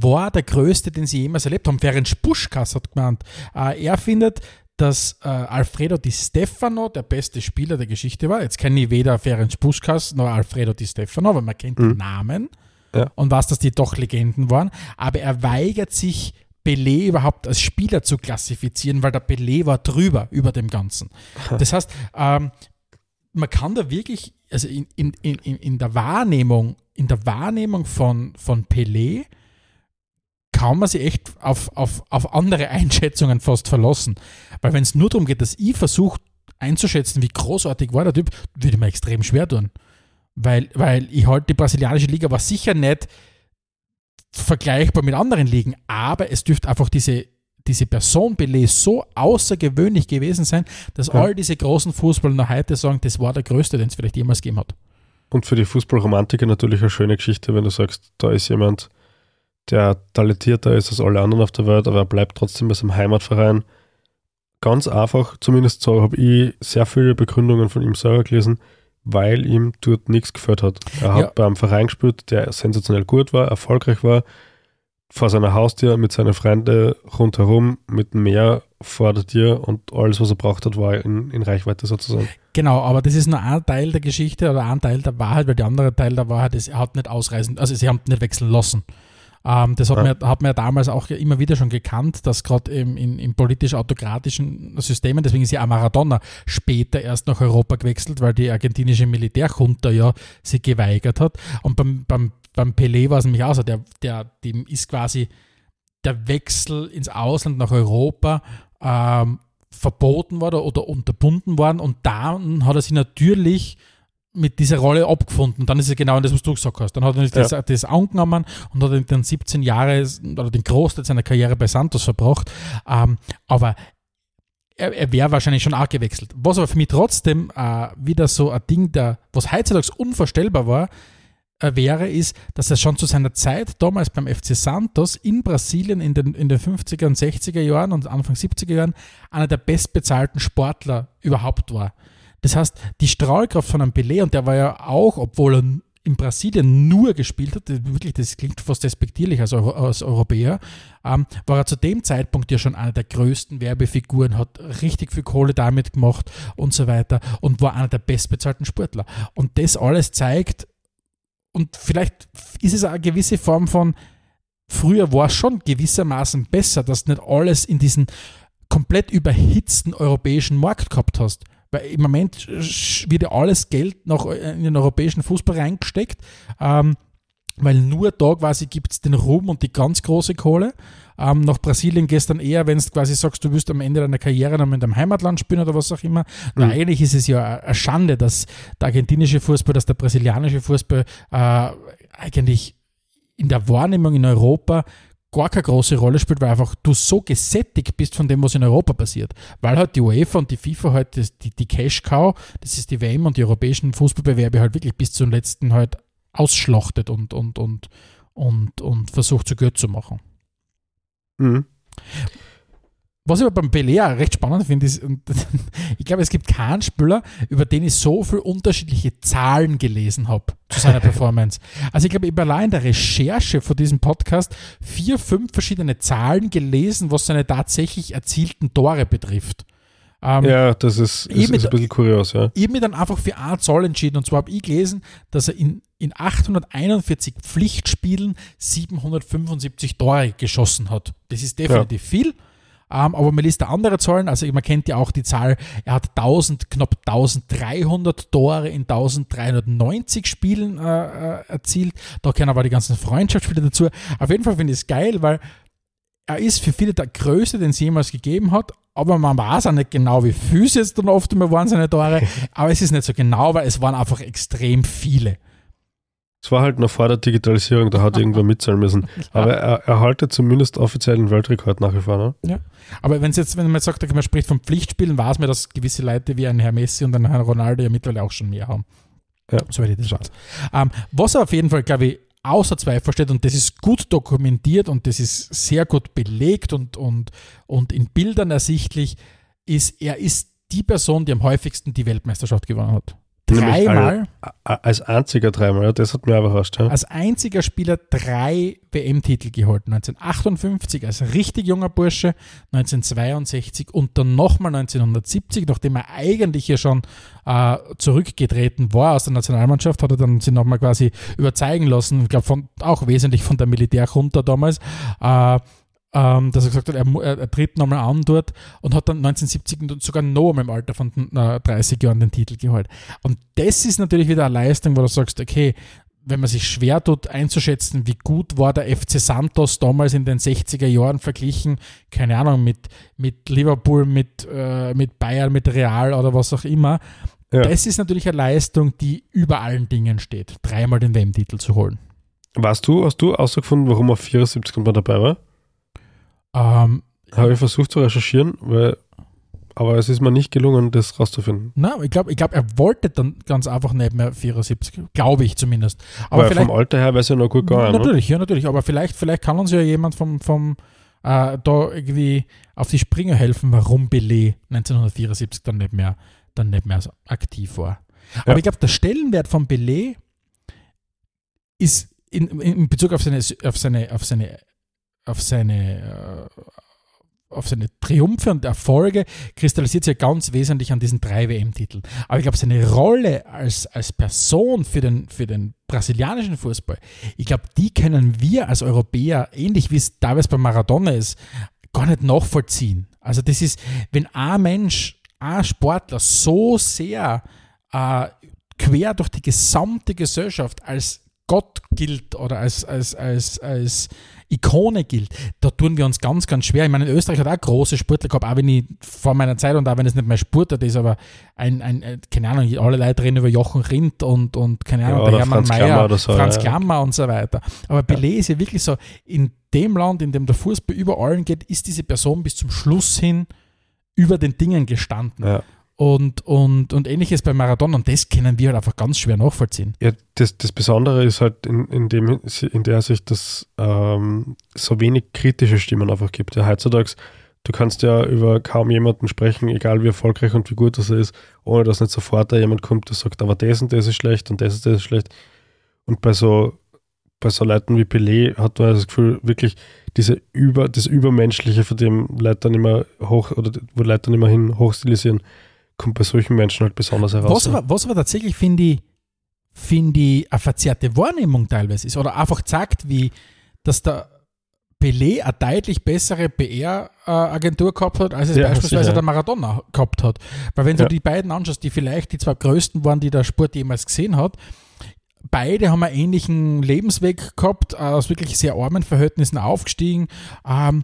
war der größte, den sie jemals erlebt haben. Ferenc Puschkas hat gemeint, äh, er findet, dass äh, Alfredo Di Stefano der beste Spieler der Geschichte war. Jetzt kenne ich weder Ferenc Puschkas noch Alfredo Di Stefano, aber man kennt den Namen Ja. und weiß, dass die doch Legenden waren. Aber er weigert sich, Pelé überhaupt als Spieler zu klassifizieren, weil der Pelé war drüber über dem Ganzen. Das heißt, ähm, man kann da wirklich, also in, in, in, in der Wahrnehmung, in der Wahrnehmung von, von Pelé, kann man sich echt auf, auf, auf andere Einschätzungen fast verlassen. Weil wenn es nur darum geht, dass ich versuche einzuschätzen, wie großartig war der Typ, würde ich mir extrem schwer tun. Weil, weil ich halt die brasilianische Liga war sicher nicht vergleichbar mit anderen Ligen, aber es dürfte einfach diese, diese Person Pelé so außergewöhnlich gewesen sein, dass Ja. all diese großen Fußballer noch heute sagen, das war der größte, den es vielleicht jemals gegeben hat. Und für die Fußballromantiker natürlich eine schöne Geschichte, wenn du sagst, da ist jemand, der talentierter ist als alle anderen auf der Welt, aber er bleibt trotzdem bei seinem Heimatverein. Ganz einfach, zumindest so habe ich sehr viele Begründungen von ihm selber gelesen, weil ihm dort nichts gefällt hat. Er hat Ja. beim Verein gespielt, der sensationell gut war, erfolgreich war, vor seiner Haustür mit seinen Freunden rundherum, mit dem Meer vor der Tür und alles, was er braucht hat, war in, in Reichweite sozusagen. Genau, aber das ist nur ein Teil der Geschichte oder ein Teil der Wahrheit, weil der andere Teil der Wahrheit ist, er hat nicht ausreisen, also sie haben nicht wechseln lassen. Ähm, das hat, Ja. man, hat man ja damals auch immer wieder schon gekannt, dass gerade im, in, in politisch-autokratischen Systemen, deswegen ist ja auch Maradona später erst nach Europa gewechselt, weil die argentinische Militärjunta ja sich geweigert hat. Und beim, beim, beim Pelé war es nämlich auch so, der, der, dem ist quasi der Wechsel ins Ausland nach Europa ähm, verboten worden oder unterbunden worden und dann hat er sich natürlich mit dieser Rolle abgefunden. Dann ist er genau das, was du gesagt hast. Dann hat er das, Ja. das angenommen und hat dann 17 Jahre oder den Großteil seiner Karriere bei Santos verbracht. Ähm, aber er, er wäre wahrscheinlich schon auch gewechselt. Was aber für mich trotzdem äh, wieder so ein Ding, der, was heutzutage unvorstellbar war, äh, wäre, ist, dass er schon zu seiner Zeit damals beim FC Santos in Brasilien in den, in den 50er und 60er Jahren und Anfang 70er Jahren einer der bestbezahlten Sportler überhaupt war. Das heißt, die Strahlkraft von einem Pelé, und der war ja auch, obwohl er in Brasilien nur gespielt hat, wirklich, das klingt fast despektierlich als, Euro, als Europäer, ähm, war er zu dem Zeitpunkt ja schon einer der größten Werbefiguren, hat richtig viel Kohle damit gemacht und so weiter und war einer der bestbezahlten Sportler. Und das alles zeigt, und vielleicht ist es eine gewisse Form von, früher war es schon gewissermaßen besser, dass nicht alles in diesen komplett überhitzten europäischen Markt gehabt hast. Weil im Moment wird ja alles Geld noch in den europäischen Fußball reingesteckt, ähm, weil nur da quasi gibt es den Ruhm und die ganz große Kohle. Ähm, nach Brasilien gehst dann eher, wenn du quasi sagst, du willst am Ende deiner Karriere noch in deinem Heimatland spielen oder was auch immer. Mhm. eigentlich ist es ja eine Schande, dass der argentinische Fußball, dass der brasilianische Fußball äh, eigentlich in der Wahrnehmung in Europa gar keine große Rolle spielt, weil einfach du so gesättigt bist von dem, was in Europa passiert. Weil halt die UEFA und die FIFA halt die, die Cash-Cow, das ist die WM und die europäischen Fußballbewerbe halt wirklich bis zum letzten halt ausschlachtet und, und, und, und, und versucht zu Geld zu machen. Mhm. Was ich aber beim auch recht spannend finde, ist, ich glaube, es gibt keinen Spieler, über den ich so viele unterschiedliche Zahlen gelesen habe zu seiner Performance. Also ich glaube, ich habe allein in der Recherche von diesem Podcast vier, fünf verschiedene Zahlen gelesen, was seine tatsächlich erzielten Tore betrifft. Ähm, ja, das ist, ist, ist ein bisschen kurios, ja. Ich habe mich dann einfach für eine Zahl entschieden und zwar habe ich gelesen, dass er in, in 841 Pflichtspielen 775 Tore geschossen hat. Das ist definitiv ja. viel. Ähm, aber man liest da andere Zahlen, also man kennt ja auch die Zahl, er hat 1000, knapp 1300 Tore in 1390 Spielen äh, äh, erzielt. Da kennen aber die ganzen Freundschaftsspiele dazu. Auf jeden Fall finde ich es geil, weil er ist für viele der Größte, den es jemals gegeben hat, aber man weiß auch nicht genau, wie viel es jetzt dann oft immer waren seine Tore, aber es ist nicht so genau, weil es waren einfach extrem viele. Es war halt noch vor der Digitalisierung, da hat irgendwer mitzahlen müssen. Aber er, er haltet zumindest offiziellen Weltrekord nach wie vor. Ne? Ja. Aber wenn jetzt, wenn man jetzt sagt, man spricht von Pflichtspielen, weiß man, dass gewisse Leute wie ein Herr Messi und ein Herr Ronaldo ja mittlerweile auch schon mehr haben. Ja. Soweit ich das weiß. Ähm, was er auf jeden Fall, glaube ich, außer Zweifel steht und das ist gut dokumentiert und das ist sehr gut belegt und, und, und in Bildern ersichtlich, ist, er ist die Person, die am häufigsten die Weltmeisterschaft gewonnen hat. Dreimal. Als einziger dreimal, das hat mir aber überrascht. Ja. Als einziger Spieler drei WM-Titel geholt. 1958 als richtig junger Bursche, 1962 und dann nochmal 1970, nachdem er eigentlich ja schon äh, zurückgetreten war aus der Nationalmannschaft, hat er dann sich nochmal quasi überzeugen lassen, ich glaube auch wesentlich von der Militärjunta damals. Äh, ähm, dass er gesagt hat, er, er, tritt nochmal an dort und hat dann 1970 sogar noch im Alter von äh, 30 Jahren den Titel geholt. Und das ist natürlich wieder eine Leistung, wo du sagst, okay, wenn man sich schwer tut einzuschätzen, wie gut war der FC Santos damals in den 60er Jahren verglichen, keine Ahnung, mit, mit Liverpool, mit, äh, mit Bayern, mit Real oder was auch immer. Ja. Das ist natürlich eine Leistung, die über allen Dingen steht, dreimal den WM-Titel zu holen. Weißt du, hast du ausgefunden, warum er 74 mal dabei war? Ähm, Habe ich versucht zu recherchieren, weil, aber es ist mir nicht gelungen, das rauszufinden. Na, ich glaube, ich glaub, er wollte dann ganz einfach nicht mehr 74, glaube ich zumindest. Aber weil vom Alter her wäre es ja noch gut gegangen. Natürlich, ne? ja, natürlich. Aber vielleicht, vielleicht kann uns ja jemand vom, vom äh, da irgendwie auf die Sprünge helfen, warum Belay 1974 dann nicht mehr, dann nicht mehr so aktiv war. Aber ja. ich glaube, der Stellenwert von Belay ist in, in Bezug auf seine, auf seine, auf seine auf seine, äh, auf seine Triumphe und Erfolge kristallisiert sich ja ganz wesentlich an diesen drei WM-Titeln. Aber ich glaube, seine Rolle als, als Person für den, für den brasilianischen Fußball, ich glaube, die können wir als Europäer, ähnlich wie es damals bei Maradona ist, gar nicht nachvollziehen. Also das ist, wenn ein Mensch, ein Sportler so sehr äh, quer durch die gesamte Gesellschaft als Gott gilt oder als, als, als, als Ikone gilt, da tun wir uns ganz, ganz schwer. Ich meine, in Österreich hat auch große Sportler gehabt, auch wenn ich vor meiner Zeit und auch wenn es nicht mehr Sportler ist, aber ein, ein, äh, keine Ahnung, alle Leute reden über Jochen Rindt und, und keine Ahnung, ja, der Hermann Mayer, so, Franz ja. Klammer und so weiter. Aber Pelé ist ja wirklich so, in dem Land, in dem der Fußball über allen geht, ist diese Person bis zum Schluss hin über den Dingen gestanden. Ja. Und, und, und ähnliches bei Maradona. Und das können wir halt einfach ganz schwer nachvollziehen. Ja, das, das Besondere ist halt in, in, dem, in der Sicht, dass ähm, so wenig kritische Stimmen einfach gibt. Ja, heutzutage, du kannst ja über kaum jemanden sprechen, egal wie erfolgreich und wie gut das ist, ohne dass nicht sofort da jemand kommt, der sagt, aber das und das ist schlecht und das und das ist schlecht. Und bei so, bei so Leuten wie Pelé hat man das Gefühl, wirklich diese über, das Übermenschliche, von dem Leute dann immer hoch, oder wo Leute dann immerhin hochstilisieren, kommt bei solchen Menschen halt besonders heraus. Was aber, was aber tatsächlich, finde ich, finde ich, eine verzerrte Wahrnehmung teilweise ist oder einfach zeigt, wie, dass der Pelé eine deutlich bessere PR-Agentur gehabt hat, als es Ja, beispielsweise sicher. der Maradona gehabt hat. Weil wenn du Ja. die beiden anschaust, die vielleicht die zwei größten waren, die der Sport jemals gesehen hat, beide haben einen ähnlichen Lebensweg gehabt, aus wirklich sehr armen Verhältnissen aufgestiegen. Ähm,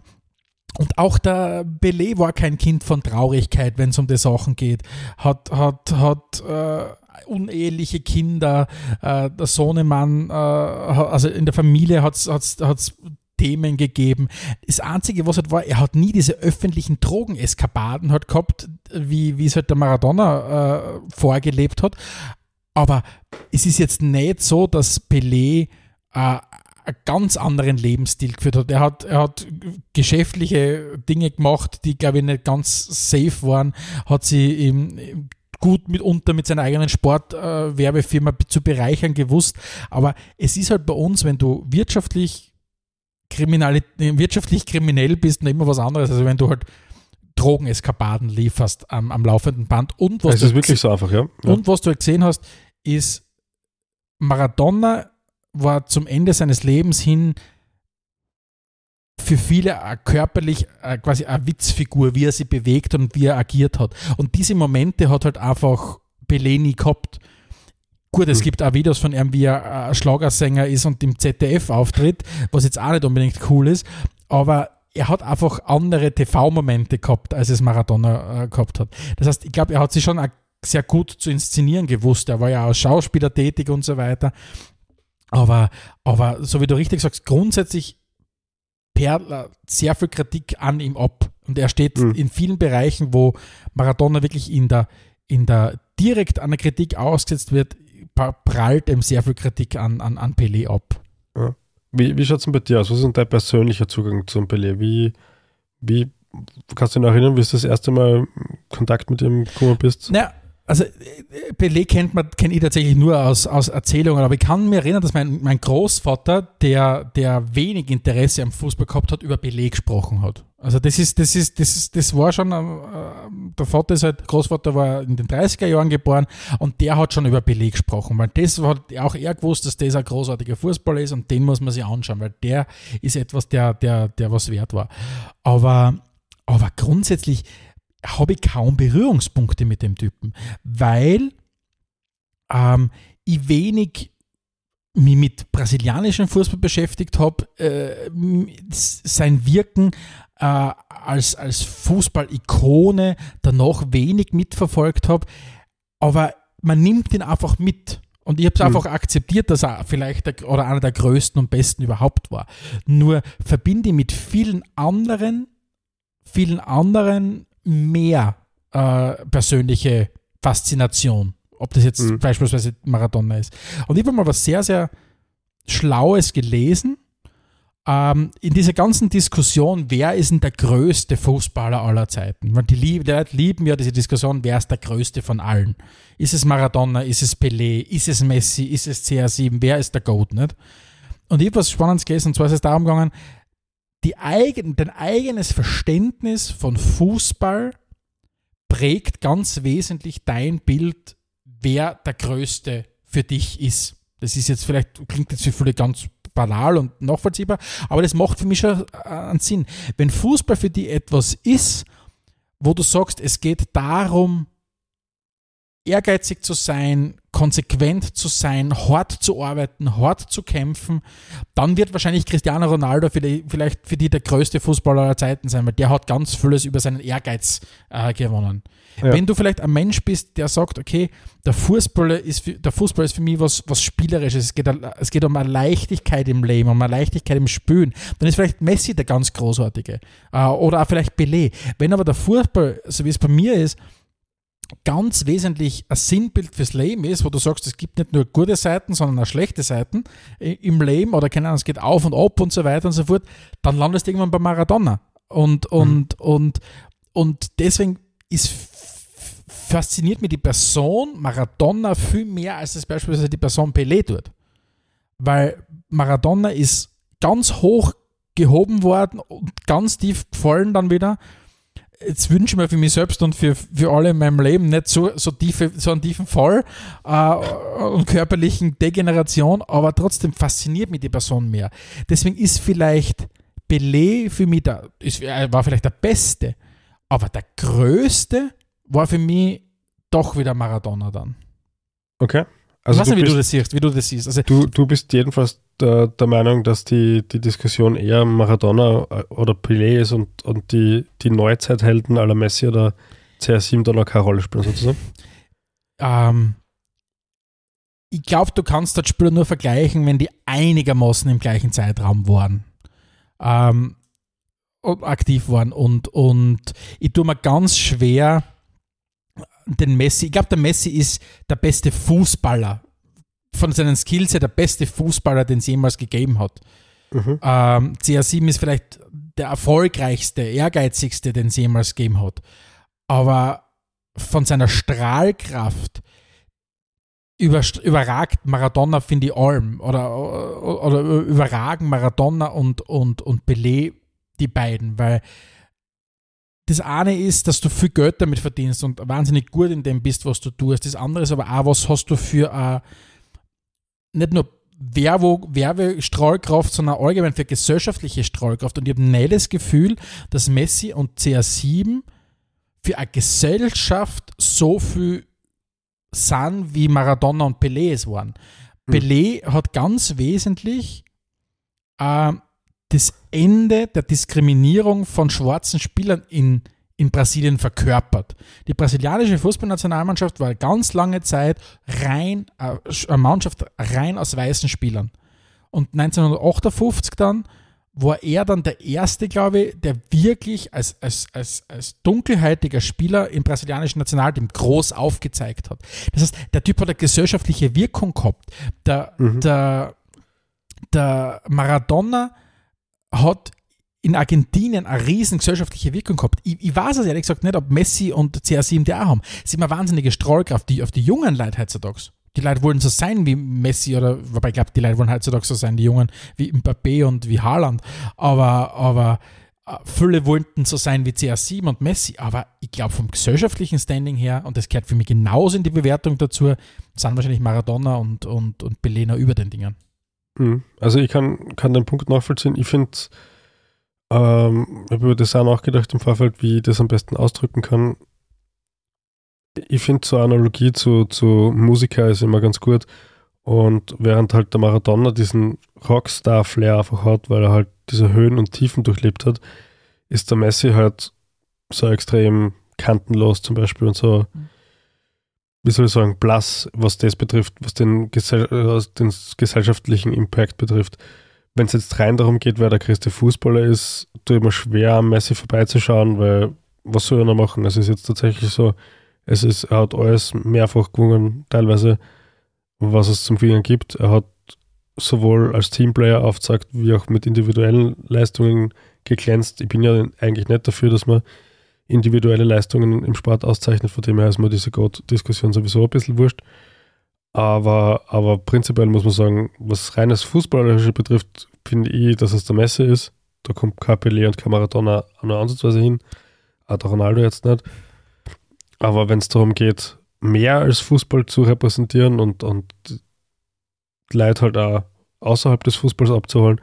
und auch der Belay war kein Kind von Traurigkeit, wenn es um die Sachen geht. Hat, hat, hat äh, uneheliche Kinder, äh, der Sohnemann, äh, also in der Familie hat es Themen gegeben. Das Einzige, was halt war, er hat nie diese öffentlichen Drogeneskapaden halt gehabt, wie, wie es halt der Maradona äh, vorgelebt hat. Aber es ist jetzt nicht so, dass Pelé äh, einen ganz anderen Lebensstil geführt hat. Er hat, er hat geschäftliche Dinge gemacht, die, glaube ich, nicht ganz safe waren, hat sie im, gut mitunter mit seiner eigenen Sportwerbefirma äh, zu bereichern gewusst. Aber es ist halt bei uns, wenn du wirtschaftlich, kriminali wirtschaftlich kriminell bist, noch immer was anderes. Also wenn du halt Drogeneskapaden lieferst am, am laufenden Band und was Es du ist wirklich so einfach, ja. ja. und was du halt gesehen hast, ist, Maradona war zum Ende seines Lebens hin für viele körperlich äh, quasi eine Witzfigur, wie er sie bewegt und wie er agiert hat. Und diese Momente hat halt einfach Pelé nie gehabt. Gut, es Mhm. gibt auch Videos von ihm, wie er äh, Schlagersänger ist und im ZDF auftritt, was jetzt auch nicht unbedingt cool ist, aber er hat einfach andere TV-Momente gehabt, als es Maradona äh, gehabt hat. Das heißt, ich glaube, er hat sich schon auch sehr gut zu inszenieren gewusst. Er war ja als Schauspieler tätig und so weiter. Aber, aber so wie du richtig sagst, grundsätzlich perlt äh, sehr viel Kritik an ihm ab. Und er steht Mhm. in vielen Bereichen, wo Maradona wirklich in der, in der direkt an der Kritik ausgesetzt wird, prallt ihm sehr viel Kritik an, an, an Pelé ab. Wie, wie schaut es denn bei dir aus? Was ist denn dein persönlicher Zugang zum Pelé? Wie, wie kannst du dich noch erinnern, wie du das erste Mal Kontakt mit ihm gekommen bist? Naja, also äh, Pelé kennt man, kenne ich tatsächlich nur aus, aus Erzählungen, aber ich kann mir erinnern, dass mein, mein Großvater, der, der wenig Interesse am Fußball gehabt hat, über Pelé gesprochen hat. Also das ist, das ist, das ist, das war schon, äh, der Vater ist halt, Großvater war in den 30er Jahren geboren und der hat schon über Pelé gesprochen, weil das hat auch er gewusst, dass das ein großartiger Fußballer ist und den muss man sich anschauen, weil der ist etwas, der, der, der was wert war. Aber, aber grundsätzlich habe ich kaum Berührungspunkte mit dem Typen, weil ähm, ich wenig mich mit brasilianischem Fußball beschäftigt habe, äh, sein Wirken äh, als, als Fußball-Ikone danach wenig mitverfolgt habe, aber man nimmt ihn einfach mit. Und ich habe es Mhm. einfach akzeptiert, dass er vielleicht der, oder einer der größten und besten überhaupt war. Nur verbinde ich mit vielen anderen, vielen anderen mehr äh, persönliche Faszination. Ob das jetzt Mhm. beispielsweise Maradona ist. Und ich habe mal was sehr, sehr Schlaues gelesen. Ähm, in dieser ganzen Diskussion, wer ist denn der größte Fußballer aller Zeiten? Weil die, lieb, die Leute lieben ja diese Diskussion, wer ist der größte von allen? Ist es Maradona, ist es Pelé, ist es Messi, ist es CR7, wer ist der Goat, nicht? Und ich habe was Spannendes gelesen, und zwar ist es darum gegangen, die eigen, dein eigenes Verständnis von Fußball prägt ganz wesentlich dein Bild, wer der Größte für dich ist. Das ist jetzt vielleicht, klingt jetzt für viele ganz banal und nachvollziehbar, aber das macht für mich schon äh, einen Sinn. Wenn Fußball für dich etwas ist, wo du sagst, es geht darum, ehrgeizig zu sein, konsequent zu sein, hart zu arbeiten, hart zu kämpfen, dann wird wahrscheinlich Cristiano Ronaldo für die, vielleicht für die der größte Fußballer aller Zeiten sein, weil der hat ganz vieles über seinen Ehrgeiz äh, gewonnen. Ja. Wenn du vielleicht ein Mensch bist, der sagt, okay, der Fußball ist für, der Fußball ist für mich was, was Spielerisches, es geht, es geht um eine Leichtigkeit im Leben, um eine Leichtigkeit im Spielen, dann ist vielleicht Messi der ganz großartige äh, oder auch vielleicht Pelé. Wenn aber der Fußball, so wie es bei mir ist, ganz wesentlich ein Sinnbild fürs Leben ist, wo du sagst, es gibt nicht nur gute Seiten, sondern auch schlechte Seiten im Leben oder keine Ahnung, es geht auf und ab und so weiter und so fort, dann landest du irgendwann bei Maradona. Und, und, mhm. und, und deswegen ist fasziniert mich die Person Maradona viel mehr, als es beispielsweise die Person Pelé tut. Weil Maradona ist ganz hoch gehoben worden und ganz tief gefallen dann wieder jetzt wünsche ich mir für mich selbst und für, für alle in meinem Leben nicht so, so, tiefe, so einen tiefen Fall äh, und körperlichen Degeneration, aber trotzdem fasziniert mich die Person mehr. Deswegen ist vielleicht Belay für mich, der, ist, war vielleicht der Beste, aber der Größte war für mich doch wieder Maradona dann. Okay. Also ich weiß nicht, wie du das siehst, wie du das siehst. Also, du, du bist jedenfalls der, der, Meinung, dass die, die Diskussion eher Maradona äh, oder Pelé ist und, und die, die Neuzeithelden aller Messi oder CR7 da noch keine Rolle spielen, sozusagen? Ähm, ich glaube, du kannst das Spiel nur vergleichen, wenn die einigermaßen im gleichen Zeitraum waren. Ähm, aktiv waren und, und ich tue mir ganz schwer den Messi, ich glaube, der Messi ist der beste Fußballer von seinen Skills her der beste Fußballer, den es jemals gegeben hat. Mhm. Ähm, CR7 ist vielleicht der erfolgreichste, ehrgeizigste, den es jemals gegeben hat. Aber von seiner Strahlkraft über, überragt Maradona, finde ich, allem. Oder, oder, oder überragen Maradona und, und, und Pelé die beiden, weil das eine ist, dass du viel Geld damit verdienst und wahnsinnig gut in dem bist, was du tust. Das andere ist aber auch, was hast du für eine nicht nur Werbe, Werbestrahlkraft, sondern allgemein für gesellschaftliche Strahlkraft. Und ich habe nicht das Gefühl, dass Messi und CR7 für eine Gesellschaft so viel sind, wie Maradona und Pelé es waren. Mhm. Pelé hat ganz wesentlich äh, das Ende der Diskriminierung von schwarzen Spielern in in Brasilien verkörpert. Die brasilianische Fußballnationalmannschaft war ganz lange Zeit rein, äh, eine Mannschaft rein aus weißen Spielern. Und 1958 dann war er dann der erste, glaube ich, der wirklich als, als, als, als dunkelhäutiger Spieler im brasilianischen Nationalteam groß aufgezeigt hat. Das heißt, der Typ hat eine gesellschaftliche Wirkung gehabt. Der, mhm. der, der Maradona hat in Argentinien eine riesen gesellschaftliche Wirkung gehabt. Ich, ich weiß es ehrlich gesagt nicht, ob Messi und CR7 die auch haben. Sie haben eine wahnsinnige Strahlkraft die, auf die jungen Leute heutzutage. Die Leute wollen so sein wie Messi oder, wobei ich glaube, die Leute wollen heutzutage so sein, die Jungen wie Mbappé und wie Haaland. Aber, aber äh, viele wollten so sein wie CR7 und Messi. Aber ich glaube, vom gesellschaftlichen Standing her, und das gehört für mich genauso in die Bewertung dazu, sind wahrscheinlich Maradona und, und, und Belena über den Dingen. Mhm. Also ich kann, kann den Punkt nachvollziehen. Ich finde ähm, ich habe über das auch nachgedacht im Vorfeld, wie ich das am besten ausdrücken kann. Ich finde so eine Analogie zu, zu Musiker ist immer ganz gut. Und während halt der Maradona diesen Rockstar-Flair einfach hat, weil er halt diese Höhen und Tiefen durchlebt hat, ist der Messi halt so extrem kantenlos zum Beispiel und so, wie soll ich sagen, blass, was das betrifft, was den, Gesell äh, den gesellschaftlichen Impact betrifft wenn es jetzt rein darum geht, wer der größte Fußballer ist, tue ich mir schwer, am Messi vorbeizuschauen, weil was soll er noch machen? Es ist jetzt tatsächlich so, es ist, er hat alles mehrfach gewonnen, teilweise, was es zum Fingern gibt. Er hat sowohl als Teamplayer aufgezeigt, wie auch mit individuellen Leistungen geglänzt. Ich bin ja eigentlich nicht dafür, dass man individuelle Leistungen im Sport auszeichnet, von dem her ist mir diese Goat-Diskussion sowieso ein bisschen wurscht. Aber, aber prinzipiell muss man sagen, was reines Fußballerische betrifft, finde ich, dass es der Messe ist. Da kommt kein Pelé und kein Maradona nur ansatzweise hin. Auch der Ronaldo jetzt nicht. Aber wenn es darum geht, mehr als Fußball zu repräsentieren und, und Leute halt auch außerhalb des Fußballs abzuholen,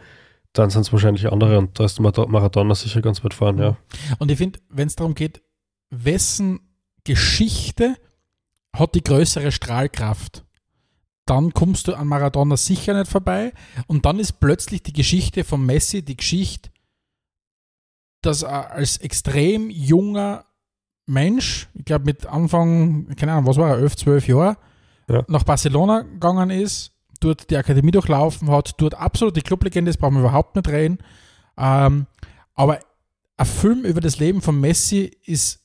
dann sind es wahrscheinlich andere und da ist Maradona sicher ganz weit vorne, ja. Und ich finde, wenn es darum geht, wessen Geschichte hat die größere Strahlkraft? Dann kommst du an Maradona sicher nicht vorbei. Und dann ist plötzlich die Geschichte von Messi die Geschichte, dass er als extrem junger Mensch, ich glaube mit Anfang, keine Ahnung, was war er, 11, 12 Jahre, ja. nach Barcelona gegangen ist, dort die Akademie durchlaufen hat, dort absolute Clublegende ist, brauchen wir überhaupt nicht reden. Ähm, aber ein Film über das Leben von Messi ist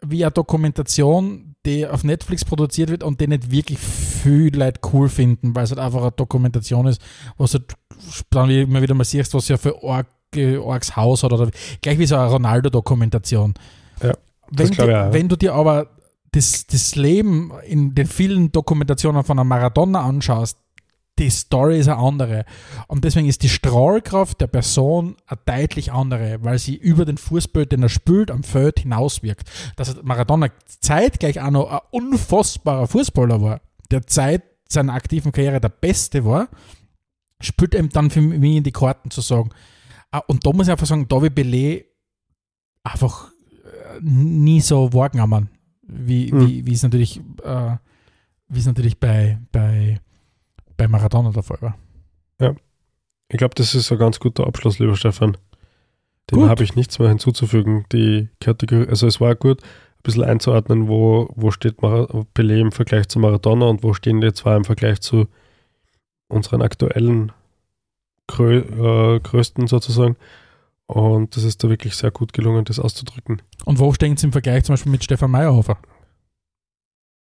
wie eine Dokumentation die auf Netflix produziert wird und die nicht wirklich viel Leute cool finden, weil es halt einfach eine Dokumentation ist, was halt dann immer wieder mal siehst, was ja für Org, Orgs Haus hat oder gleich wie so eine Ronaldo-Dokumentation. Ja, wenn, die, auch. wenn du dir aber das, das Leben in den vielen Dokumentationen von einem Maradona anschaust, die Story ist eine andere. Und deswegen ist die Strahlkraft der Person eine deutlich andere, weil sie über den Fußball, den er spielt, am Feld hinauswirkt. Dass Maradona zeitgleich auch noch ein unfassbarer Fußballer war, der Zeit seiner aktiven Karriere der Beste war, spielt ihm dann für mich in die Karten zu sagen. Ah, Und da muss ich einfach sagen, David Belay einfach äh, nie so wahrgenommen, wie, Hm. wie, wie es natürlich, äh, wie es natürlich bei, bei, bei Maradona der Fall war. Ich glaube, das ist ein ganz guter Abschluss, lieber Stefan. Dem habe ich nichts mehr hinzuzufügen. Die Kategorie, also es war gut, ein bisschen einzuordnen, wo, wo steht Mara- Pelé im Vergleich zu Maradona und wo stehen die zwei im Vergleich zu unseren aktuellen Grö äh, Größten sozusagen. Und das ist da wirklich sehr gut gelungen, das auszudrücken. Und wo stehen sie im Vergleich zum Beispiel mit Stefan Meyerhofer?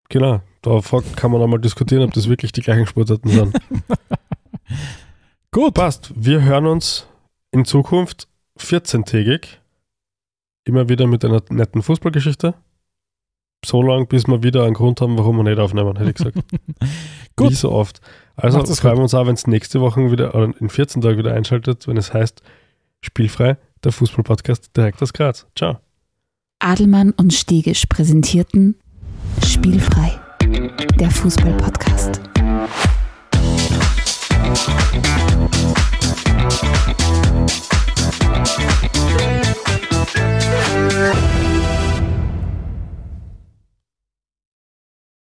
Genau, da kann man einmal diskutieren, ob das wirklich die gleichen Sportarten sind. Gut. Passt. Wir hören uns in Zukunft 14-tägig. Immer wieder mit einer netten Fußballgeschichte. So lange, bis wir wieder einen Grund haben, warum wir nicht aufnehmen, hätte ich gesagt. Gut. Wie so oft. Also freuen wir uns auch, wenn es nächste Woche wieder, oder in 14 Tagen wieder einschaltet, wenn es heißt Spielfrei, der Fußballpodcast direkt aus Graz. Ciao. Adelmann und Stegisch präsentierten Spielfrei, der Fußball-Podcast.